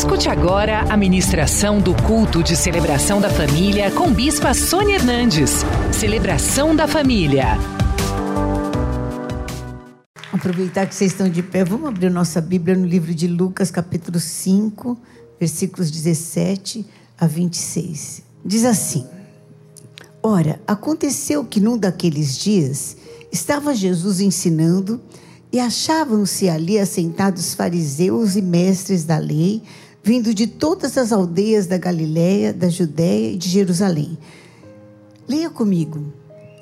Escute agora a ministração do culto de celebração da família com Bispa Sônia Hernandes. Celebração da família. Aproveitar que vocês estão de pé, vamos abrir nossa Bíblia no livro de Lucas, capítulo 5, versículos 17 a 26. Diz assim: Ora, aconteceu que num daqueles dias estava Jesus ensinando e achavam-se ali assentados fariseus e mestres da lei, vindo de todas as aldeias da Galiléia, da Judéia e de Jerusalém. Leia comigo.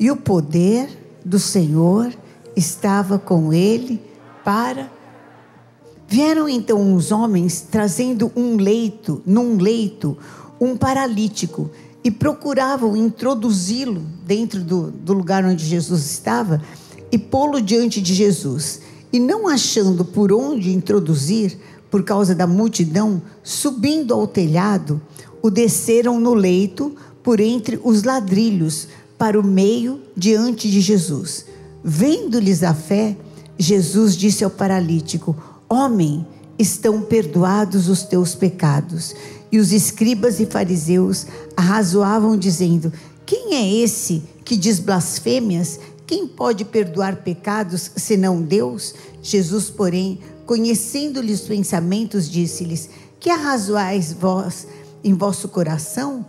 E o poder do Senhor estava com ele para Vieram então uns homens trazendo um leito, num leito, um paralítico, e procuravam introduzi-lo dentro do, do lugar onde Jesus estava e pô-lo diante de Jesus. E não achando por onde introduzir, por causa da multidão, subindo ao telhado, o desceram no leito por entre os ladrilhos, para o meio diante de Jesus. Vendo-lhes a fé, Jesus disse ao paralítico: Homem, estão perdoados os teus pecados. E os escribas e fariseus arrazoavam, dizendo: Quem é esse que diz blasfêmias? Quem pode perdoar pecados senão Deus? Jesus, porém, conhecendo-lhes os pensamentos, disse-lhes: Que arrazoais vós em vosso coração?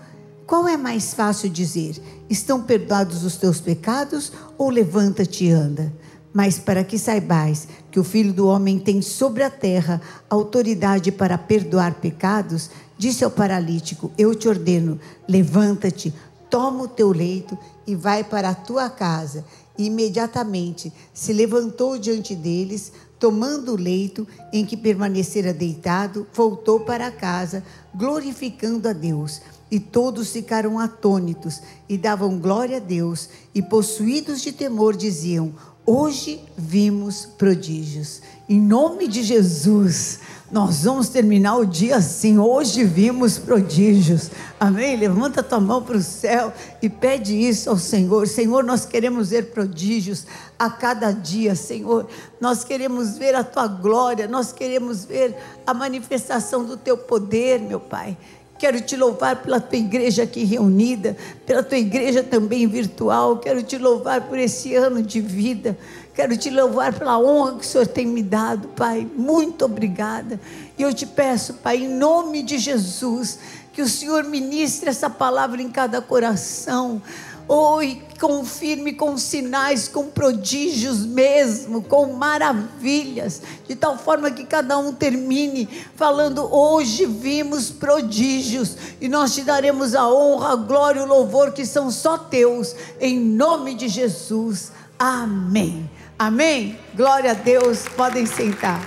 Qual é mais fácil dizer: Estão perdoados os teus pecados? Ou levanta-te e anda? Mas para que saibais que o Filho do Homem tem sobre a terra autoridade para perdoar pecados, disse ao paralítico: Eu te ordeno, levanta-te, toma o teu leito e vai para a tua casa. E imediatamente se levantou diante deles, tomando o leito em que permanecera deitado, voltou para casa, glorificando a Deus. E todos ficaram atônitos e davam glória a Deus, e possuídos de temor diziam: Hoje vimos prodígios. Em nome de Jesus, nós vamos terminar o dia assim. Hoje vimos prodígios. Amém? Levanta tua mão para o céu e pede isso ao Senhor. Senhor, nós queremos ver prodígios a cada dia, Senhor. Nós queremos ver a tua glória, nós queremos ver a manifestação do teu poder, meu Pai. Quero te louvar pela tua igreja aqui reunida, pela tua igreja também virtual. Quero te louvar por esse ano de vida. Quero te louvar pela honra que o Senhor tem me dado, Pai. Muito obrigada. E eu te peço, Pai, em nome de Jesus, que o Senhor ministre essa palavra em cada coração. Oh, e confirme com sinais, com prodígios mesmo, com maravilhas, de tal forma que cada um termine falando: hoje vimos prodígios, e nós te daremos a honra, a glória e o louvor que são só teus, em nome de Jesus. Amém. Amém. Glória a Deus. Podem sentar.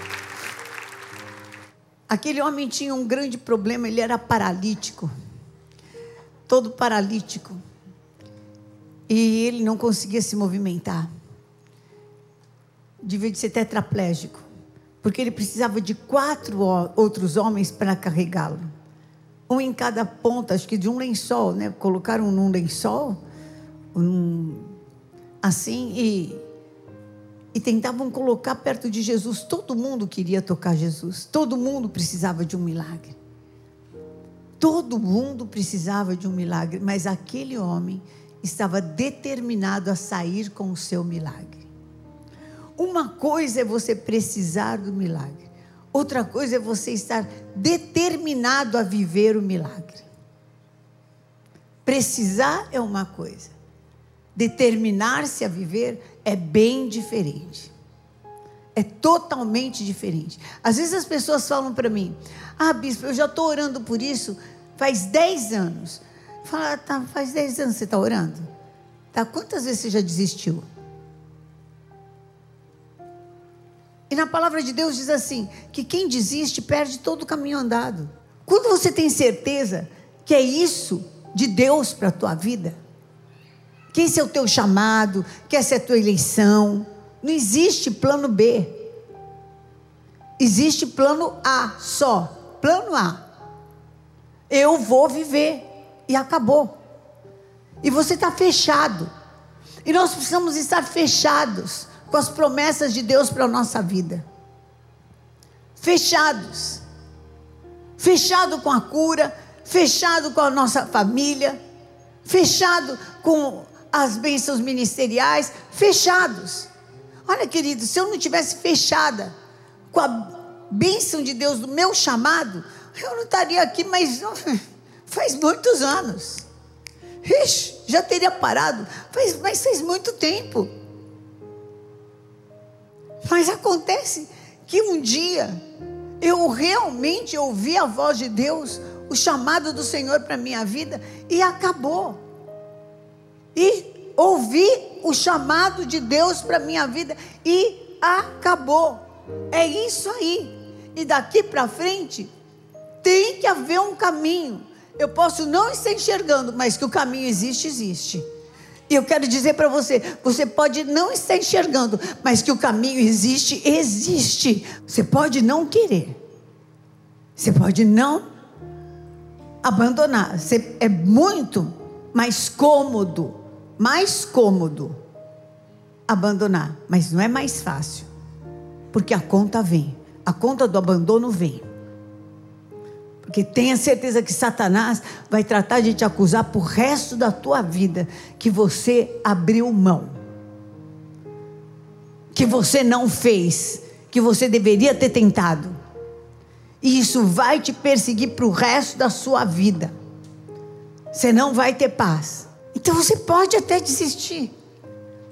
Aquele homem tinha um grande problema, ele era paralítico. Todo paralítico e ele não conseguia se movimentar. Devia de ser tetraplégico. Porque ele precisava de quatro outros homens para carregá-lo. Um em cada ponta, acho que de um lençol, né? Colocaram num lençol, um, assim, e, e tentavam colocar perto de Jesus. Todo mundo queria tocar Jesus. Todo mundo precisava de um milagre. Todo mundo precisava de um milagre. Mas aquele homem estava determinado a sair com o seu milagre. Uma coisa é você precisar do milagre, outra coisa é você estar determinado a viver o milagre. Precisar é uma coisa, determinar-se a viver é bem diferente. É totalmente diferente. Às vezes as pessoas falam para mim: Ah, bispo, eu já estou orando por isso faz 10 anos. Fala, tá, faz 10 anos você está orando? Tá, quantas vezes você já desistiu? E na palavra de Deus diz assim: que quem desiste perde todo o caminho andado. Quando você tem certeza que é isso de Deus para a tua vida, que esse é o teu chamado, que essa é a tua eleição, não existe plano B. Existe plano A só. Plano A. Eu vou viver e acabou. E você está fechado. E nós precisamos estar fechados com as promessas de Deus para a nossa vida. Fechados. fechado com a cura, fechado com a nossa família, fechado com as bênçãos ministeriais, fechados. Olha, querido, se eu não tivesse fechada com a bênção de Deus do meu chamado, eu não estaria aqui, mas faz muitos anos. Ixi, já teria parado, faz, mas faz muito tempo. Mas acontece que um dia eu realmente ouvi a voz de Deus, o chamado do Senhor para minha vida e acabou. E ouvi o chamado de Deus para minha vida e acabou. É isso aí. E daqui para frente tem que haver um caminho. Eu posso não estar enxergando, mas que o caminho existe, existe. E eu quero dizer para você: você pode não estar enxergando, mas que o caminho existe, existe. Você pode não querer, você pode não abandonar. Você, é muito mais cômodo, mais cômodo abandonar, mas não é mais fácil, porque a conta vem, a conta do abandono vem. Porque tenha certeza que Satanás vai tratar de te acusar por resto da tua vida que você abriu mão. Que você não fez, que você deveria ter tentado. E isso vai te perseguir para o resto da sua vida. Você não vai ter paz. Então você pode até desistir.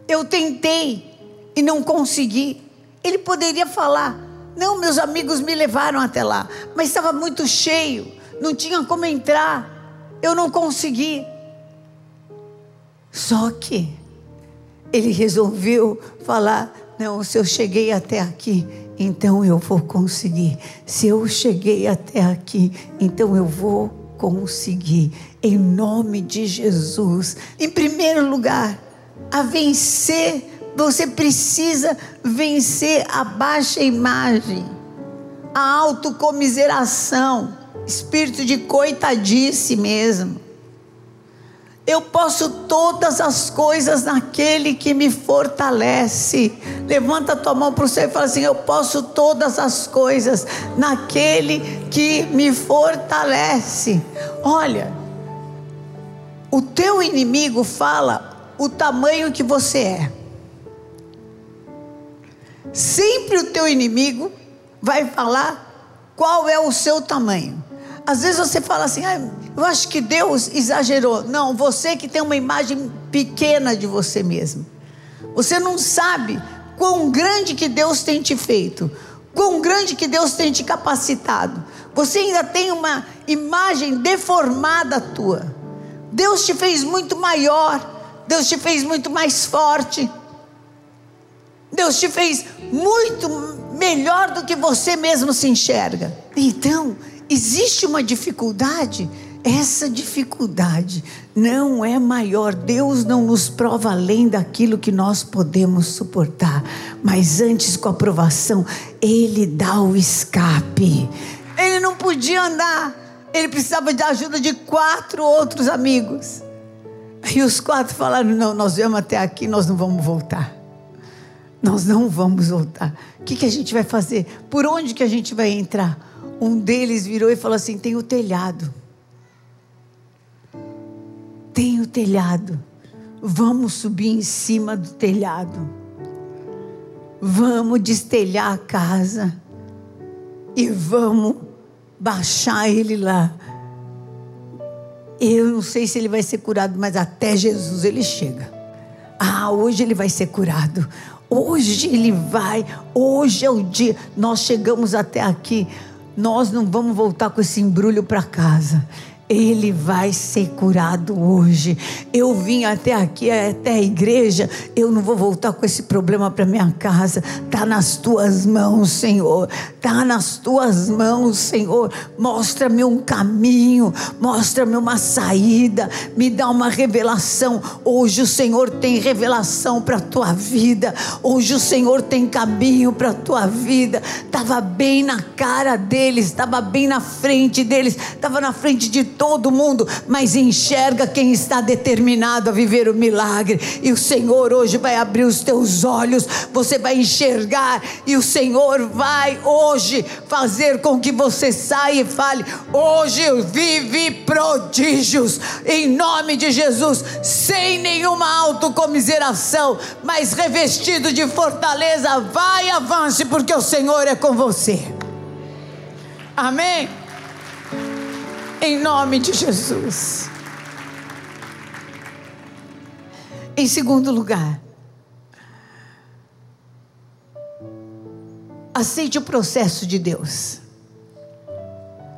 Eu tentei e não consegui. Ele poderia falar: não, meus amigos me levaram até lá, mas estava muito cheio, não tinha como entrar, eu não consegui. Só que ele resolveu falar: não, se eu cheguei até aqui, então eu vou conseguir. Se eu cheguei até aqui, então eu vou conseguir. Em nome de Jesus. Em primeiro lugar, a vencer você precisa vencer a baixa imagem, a autocomiseração, espírito de coitadice mesmo. Eu posso todas as coisas naquele que me fortalece. Levanta tua mão para o céu e fala assim: Eu posso todas as coisas naquele que me fortalece. Olha, o teu inimigo fala o tamanho que você é. Sempre o teu inimigo vai falar qual é o seu tamanho. Às vezes você fala assim, ah, eu acho que Deus exagerou. Não, você que tem uma imagem pequena de você mesmo. Você não sabe quão grande que Deus tem te feito, quão grande que Deus tem te capacitado. Você ainda tem uma imagem deformada tua. Deus te fez muito maior, Deus te fez muito mais forte. Deus te fez muito melhor do que você mesmo se enxerga. Então, existe uma dificuldade. Essa dificuldade não é maior. Deus não nos prova além daquilo que nós podemos suportar. Mas antes, com a aprovação, Ele dá o escape. Ele não podia andar. Ele precisava da ajuda de quatro outros amigos. E os quatro falaram: Não, nós viemos até aqui, nós não vamos voltar. Nós não vamos voltar. O que, que a gente vai fazer? Por onde que a gente vai entrar? Um deles virou e falou assim: tem o telhado. Tem o telhado. Vamos subir em cima do telhado. Vamos destelhar a casa. E vamos baixar ele lá. Eu não sei se ele vai ser curado, mas até Jesus ele chega. Ah, hoje ele vai ser curado. Hoje ele vai, hoje é o dia. Nós chegamos até aqui, nós não vamos voltar com esse embrulho para casa. Ele vai ser curado hoje. Eu vim até aqui, até a igreja. Eu não vou voltar com esse problema para minha casa. Tá nas tuas mãos, Senhor. Tá nas tuas mãos, Senhor. Mostra-me um caminho, mostra-me uma saída, me dá uma revelação. Hoje o Senhor tem revelação para a tua vida. Hoje o Senhor tem caminho para a tua vida. Tava bem na cara deles, estava bem na frente deles, estava na frente de todo mundo, mas enxerga quem está determinado a viver o milagre. E o Senhor hoje vai abrir os teus olhos, você vai enxergar, e o Senhor vai hoje fazer com que você saia e fale: hoje vive prodígios, em nome de Jesus, sem nenhuma autocomiseração, mas revestido de fortaleza. Vai avance, porque o Senhor é com você. Amém? Em nome de Jesus. Em segundo lugar, aceite o processo de Deus.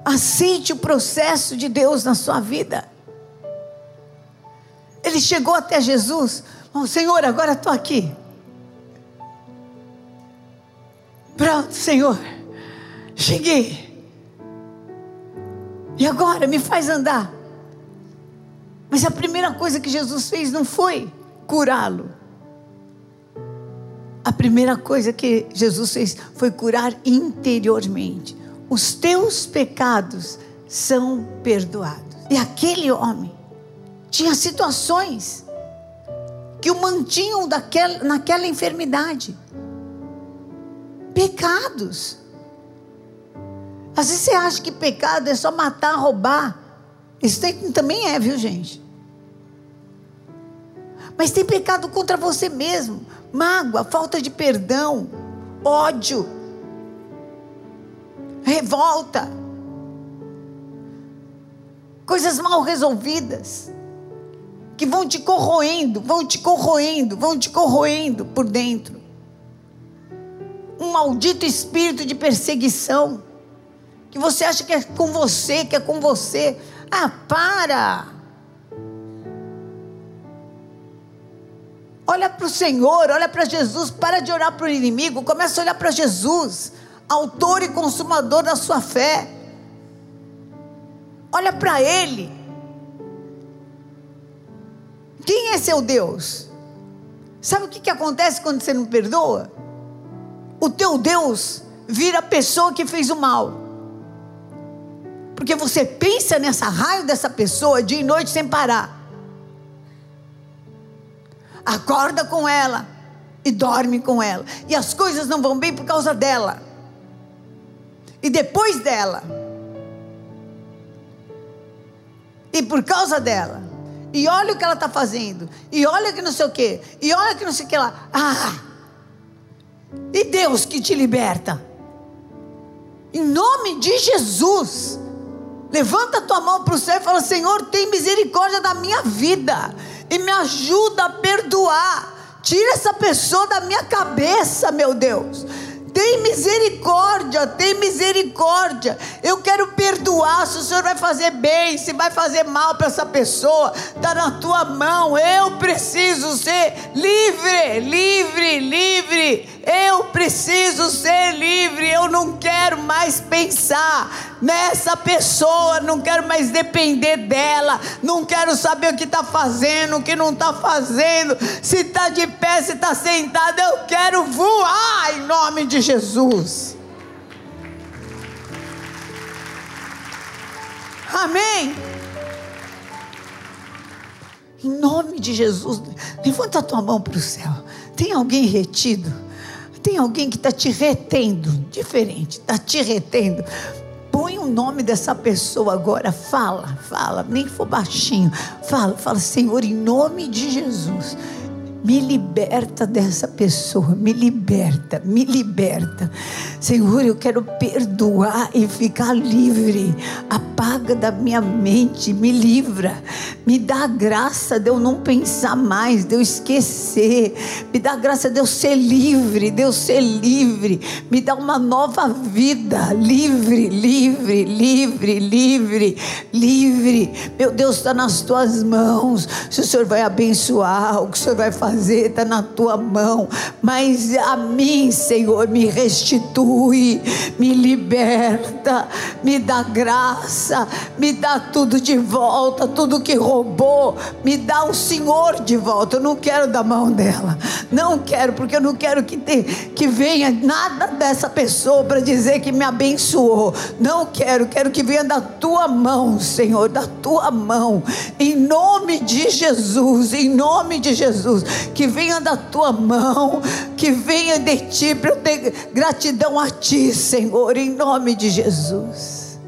Aceite o processo de Deus na sua vida. Ele chegou até Jesus. Oh, Senhor, agora estou aqui. Pronto, Senhor. Cheguei. E agora me faz andar. Mas a primeira coisa que Jesus fez não foi curá-lo. A primeira coisa que Jesus fez foi curar interiormente. Os teus pecados são perdoados. E aquele homem tinha situações que o mantinham daquela, naquela enfermidade. Pecados. Às vezes você acha que pecado é só matar, roubar. Isso também é, viu, gente? Mas tem pecado contra você mesmo: mágoa, falta de perdão, ódio, revolta, coisas mal resolvidas, que vão te corroendo, vão te corroendo, vão te corroendo por dentro. Um maldito espírito de perseguição que você acha que é com você, que é com você. Ah, para! Olha para o Senhor, olha para Jesus, para de orar para o inimigo, começa a olhar para Jesus, autor e consumador da sua fé. Olha para Ele. Quem é seu Deus? Sabe o que, que acontece quando você não perdoa? O teu Deus vira a pessoa que fez o mal. Porque você pensa nessa raio dessa pessoa dia e noite sem parar. Acorda com ela e dorme com ela. E as coisas não vão bem por causa dela. E depois dela. E por causa dela. E olha o que ela está fazendo. E olha que não sei o quê. E olha que não sei o que lá. Ah! E Deus que te liberta. Em nome de Jesus. Levanta a tua mão para o céu e fala: Senhor, tem misericórdia da minha vida e me ajuda a perdoar. Tira essa pessoa da minha cabeça, meu Deus. Tem misericórdia, tem misericórdia. Eu quero perdoar. Se o Senhor vai fazer bem, se vai fazer mal para essa pessoa, está na tua mão. Eu preciso ser livre, livre, livre. Eu preciso ser livre. Eu não quero mais pensar nessa pessoa. Não quero mais depender dela. Não quero saber o que está fazendo, o que não está fazendo. Se está de pé, se está sentado. Eu quero voar em nome de Jesus. Amém. Em nome de Jesus, levanta a tua mão para o céu. Tem alguém retido? Tem alguém que está te retendo, diferente, está te retendo. Põe o nome dessa pessoa agora, fala, fala, nem que for baixinho, fala, fala, Senhor, em nome de Jesus me liberta dessa pessoa, me liberta, me liberta. Senhor, eu quero perdoar e ficar livre. Apaga da minha mente, me livra. Me dá a graça de eu não pensar mais, de eu esquecer. Me dá a graça de eu ser livre, de eu ser livre. Me dá uma nova vida, livre, livre, livre, livre, livre. Meu Deus, está nas tuas mãos. Se o Senhor vai abençoar, o que o Senhor vai fazer fazer está na tua mão, mas a mim, Senhor, me restitui, me liberta, me dá graça me dá tudo de volta, tudo que roubou, me dá o Senhor de volta. Eu não quero da mão dela, não quero, porque eu não quero que, te, que venha nada dessa pessoa para dizer que me abençoou. Não quero, quero que venha da tua mão, Senhor, da tua mão, em nome de Jesus, em nome de Jesus, que venha da tua mão, que venha de ti, para eu ter gratidão a ti, Senhor, em nome de Jesus.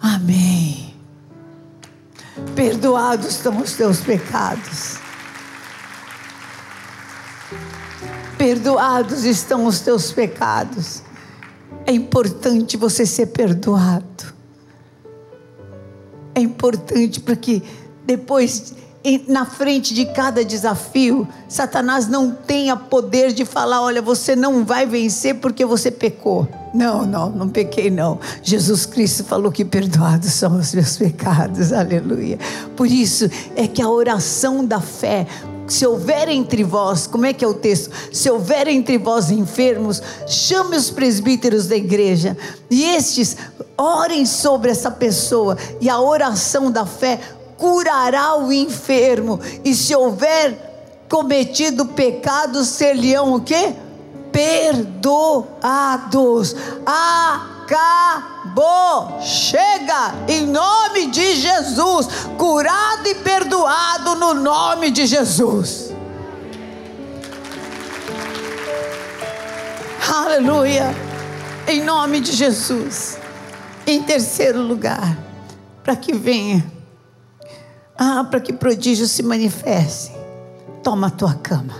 Amém. Perdoados estão os teus pecados. Perdoados estão os teus pecados. É importante você ser perdoado. É importante porque depois na frente de cada desafio, Satanás não tenha poder de falar: olha, você não vai vencer porque você pecou. Não, não, não pequei, não. Jesus Cristo falou que perdoados são os meus pecados, aleluia. Por isso é que a oração da fé, se houver entre vós, como é que é o texto? Se houver entre vós enfermos, chame os presbíteros da igreja, e estes orem sobre essa pessoa, e a oração da fé curará o enfermo, e se houver cometido pecado, ser-lhe-ão o quê? Perdoados. Acabou. Chega em nome de Jesus. Curado e perdoado no nome de Jesus. Aleluia. Em nome de Jesus. Em terceiro lugar, para que venha ah, para que prodígio se manifeste. Toma a tua cama.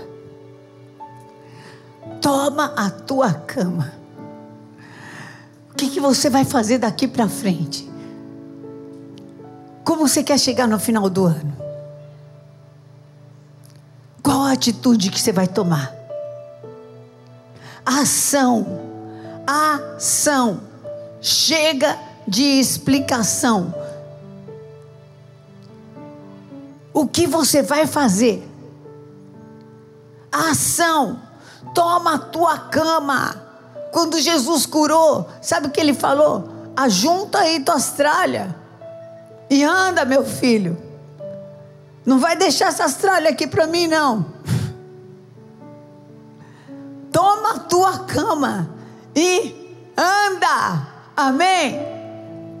Toma a tua cama. O que, que você vai fazer daqui para frente? Como você quer chegar no final do ano? Qual a atitude que você vai tomar? Ação. Ação. Chega de explicação o que você vai fazer. A ação. Toma a tua cama. Quando Jesus curou, sabe o que ele falou? Ajunta aí tuas tralhas e anda, meu filho. Não vai deixar essas tralhas aqui para mim, não. Toma a tua cama e anda. Amém?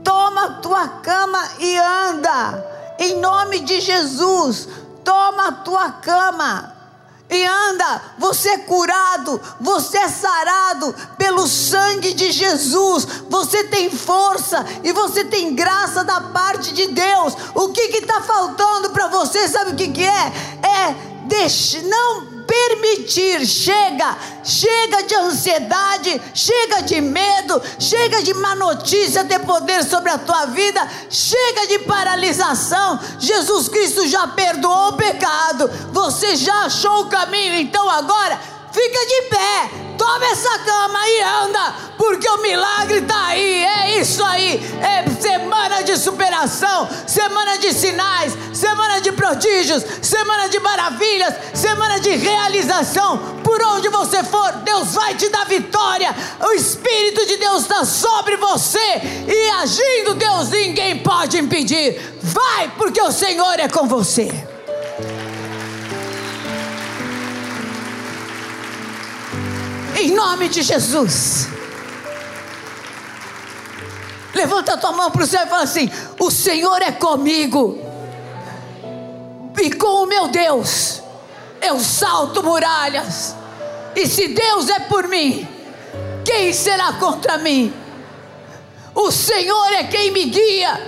Toma a tua cama e anda em nome de Jesus, toma a tua cama e anda, você é curado, você é sarado pelo sangue de Jesus, você tem força e você tem graça da parte de Deus. O que está faltando para você? Sabe o que, que é? É deixe, não permitir, chega, chega de ansiedade, chega de medo, chega de má notícia ter poder sobre a tua vida, chega de paralisação. Jesus Cristo já perdoou o pecado, você já achou o caminho, então agora fica de pé, toma essa cama e anda, porque o milagre está aí, é isso aí, é semana de superação, semana de sinais, semana de prodígios, semana de maravilhas, semana de realização, por onde você for, Deus vai te dar vitória, o Espírito de Deus está sobre você, e agindo Deus, ninguém pode impedir, vai, porque o Senhor é com você. Em nome de Jesus. Levanta a tua mão para o céu e fala assim: O Senhor é comigo. E com o meu Deus, eu salto muralhas. E se Deus é por mim, quem será contra mim? O Senhor é quem me guia.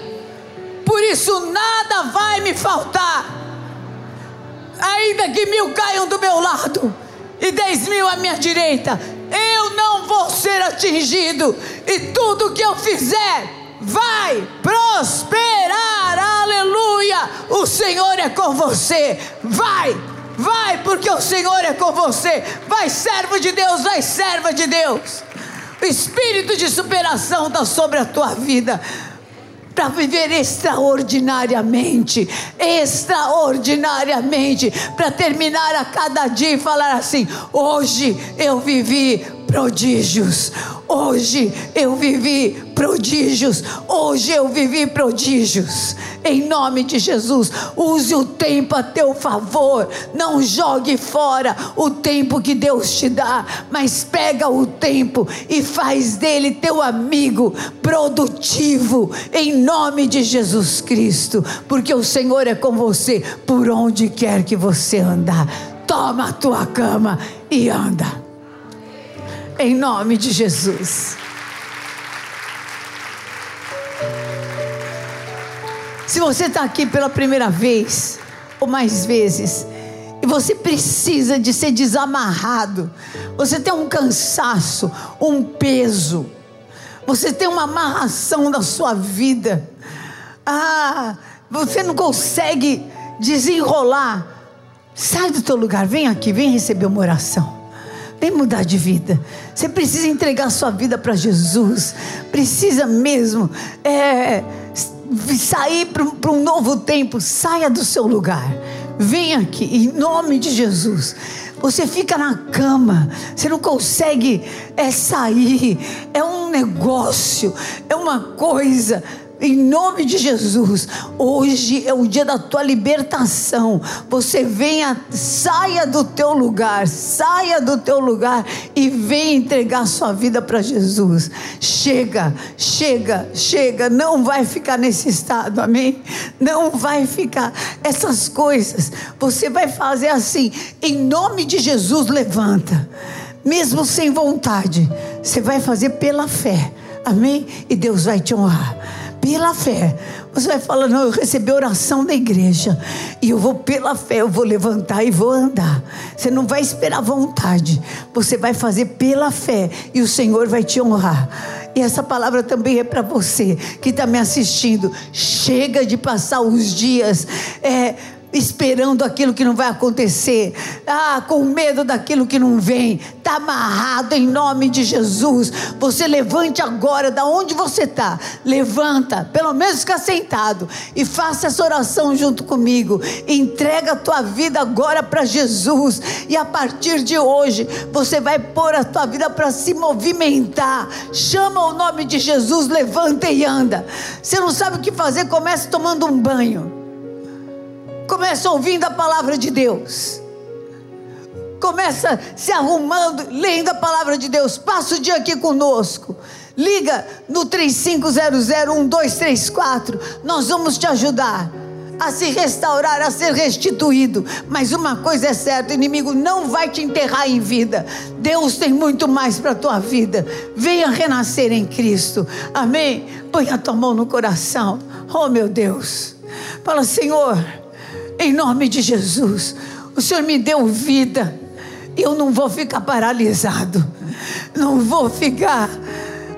Por isso nada vai me faltar. Ainda que mil caiam do meu lado e dez mil à minha direita, eu não vou ser atingido, e tudo que eu fizer vai prosperar, aleluia. O Senhor é com você, vai, vai, porque o Senhor é com você. Vai, servo de Deus, vai, serva de Deus. O espírito de superação está sobre a tua vida para viver extraordinariamente, extraordinariamente, para terminar a cada dia e falar assim: hoje eu vivi prodígios. Hoje eu vivi prodígios. Hoje eu vivi prodígios. Em nome de Jesus, use o tempo a teu favor. Não jogue fora o tempo que Deus te dá, mas pega o tempo e faz dele teu amigo produtivo. Em nome de Jesus Cristo, porque o Senhor é com você por onde quer que você andar. Toma a tua cama e anda. Em nome de Jesus. Se você está aqui pela primeira vez, ou mais vezes, e você precisa de ser desamarrado, você tem um cansaço, um peso, você tem uma amarração da sua vida, ah, você não consegue desenrolar, sai do teu lugar, vem aqui, vem receber uma oração. Vem mudar de vida. Você precisa entregar sua vida para Jesus. Precisa mesmo é, sair para um novo tempo, saia do seu lugar. Venha aqui, em nome de Jesus. Você fica na cama, você não consegue é, sair. É um negócio, é uma coisa em nome de Jesus, hoje é o dia da tua libertação. Você venha, saia do teu lugar, saia do teu lugar e venha entregar sua vida para Jesus. Chega, chega, chega. Não vai ficar nesse estado, amém? Não vai ficar essas coisas. Você vai fazer assim, em nome de Jesus, levanta. Mesmo sem vontade, você vai fazer pela fé. Amém? E Deus vai te honrar pela fé. Você vai falar, não, eu recebi oração da igreja. E eu vou pela fé, eu vou levantar e vou andar. Você não vai esperar vontade. Você vai fazer pela fé. E o Senhor vai te honrar. E essa palavra também é para você que está me assistindo. Chega de passar os dias. É, esperando aquilo que não vai acontecer, ah, com medo daquilo que não vem, está amarrado em nome de Jesus. Você levante agora, da onde você está, levanta, pelo menos fica sentado e faça essa oração junto comigo. Entrega a tua vida agora para Jesus, e a partir de hoje você vai pôr a tua vida para se movimentar. Chama o nome de Jesus, levanta e anda. Você não sabe o que fazer, comece tomando um banho. Começa ouvindo a palavra de Deus. Começa se arrumando, lendo a palavra de Deus. Passa o dia aqui conosco. Liga no 35001234. Nós vamos te ajudar a se restaurar, a ser restituído. Mas uma coisa é certa: o inimigo não vai te enterrar em vida. Deus tem muito mais para a tua vida. Venha renascer em Cristo. Amém? Põe a tua mão no coração. Oh, meu Deus. Fala, Senhor em nome de Jesus. O Senhor me deu vida. Eu não vou ficar paralisado. Não vou ficar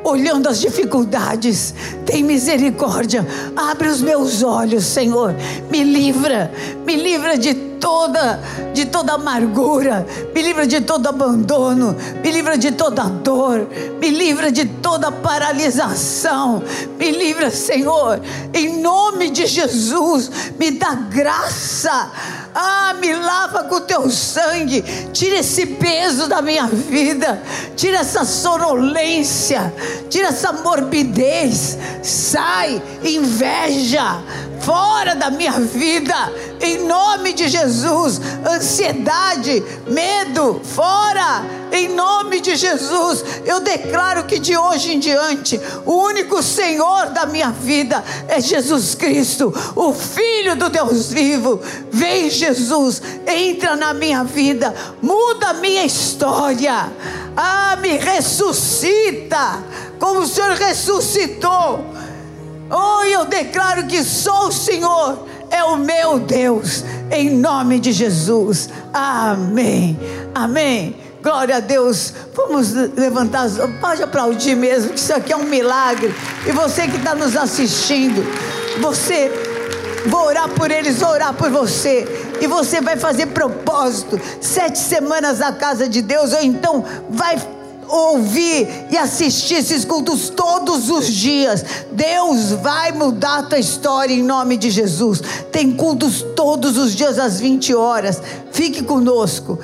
olhando as dificuldades. Tem misericórdia. Abre os meus olhos, Senhor. Me livra. Me livra de toda de toda amargura, me livra de todo abandono, me livra de toda dor, me livra de toda paralisação, me livra, Senhor, em nome de Jesus, me dá graça. Ah, me lava com o teu sangue, tira esse peso da minha vida, tira essa sonolência, tira essa morbidez, sai, inveja, fora da minha vida, em nome de Jesus. Ansiedade, medo, fora, em nome de Jesus. Eu declaro que de hoje em diante, o único Senhor da minha vida é Jesus Cristo, o Filho do Deus vivo. Vem, Jesus, entra na minha vida, muda a minha história. Ah, me ressuscita, como o Senhor ressuscitou Oh, eu declaro que só o Senhor é o meu Deus, em nome de Jesus. Amém. Amém. Glória a Deus. Vamos levantar, pode aplaudir mesmo, que isso aqui é um milagre. E você que está nos assistindo, você, vou orar por eles, vou orar por você. E você vai fazer propósito, sete semanas na casa de Deus, ou então vai ouvir e assistir esses cultos todos os dias, Deus vai mudar a tua história em nome de Jesus. Tem cultos todos os dias às 20 horas. Fique conosco.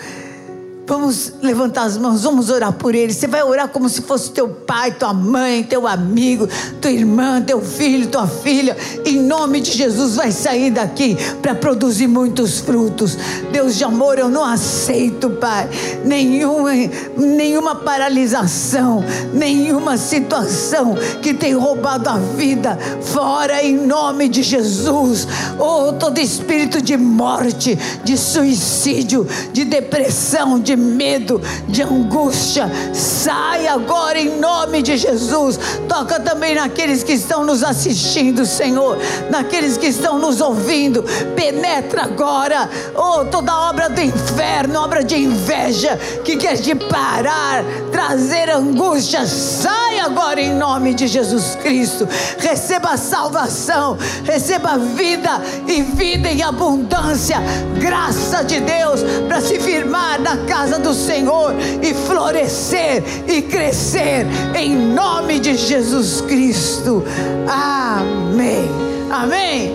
Vamos levantar as mãos, vamos orar por ele. Você vai orar como se fosse teu pai, tua mãe, teu amigo, tua irmã, teu filho, tua filha. Em nome de Jesus, vai sair daqui para produzir muitos frutos. Deus de amor, eu não aceito, Pai, nenhuma, nenhuma paralisação, nenhuma situação que tem roubado a vida. Fora em nome de Jesus. Oh, todo espírito de morte, de suicídio, de depressão, de medo, de angústia, sai agora em nome de Jesus. Toca também naqueles que estão nos assistindo, Senhor, naqueles que estão nos ouvindo. Penetra agora, oh, toda obra do inferno, obra de inveja que quer te parar, trazer angústia, sai agora em nome de Jesus Cristo. Receba salvação, receba vida e vida em abundância, graça de Deus para se firmar na casa do Senhor e florescer e crescer em nome de Jesus Cristo. Amém. Amém.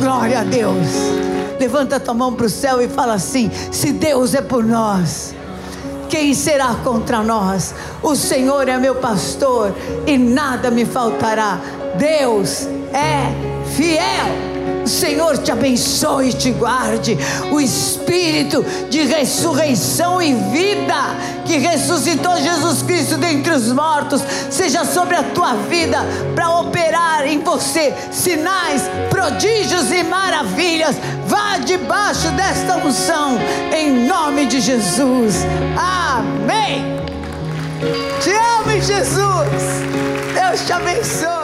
Glória a Deus. Levanta tua mão para o céu e fala assim: se Deus é por nós, quem será contra nós? O Senhor é meu pastor e nada me faltará. Deus é fiel. O Senhor te abençoe e te guarde. O Espírito de ressurreição e vida que ressuscitou Jesus Cristo dentre os mortos seja sobre a tua vida para operar em você sinais, prodígios e maravilhas. Vá debaixo desta unção em nome de Jesus. Amém. Te amo, Jesus. Deus te abençoe.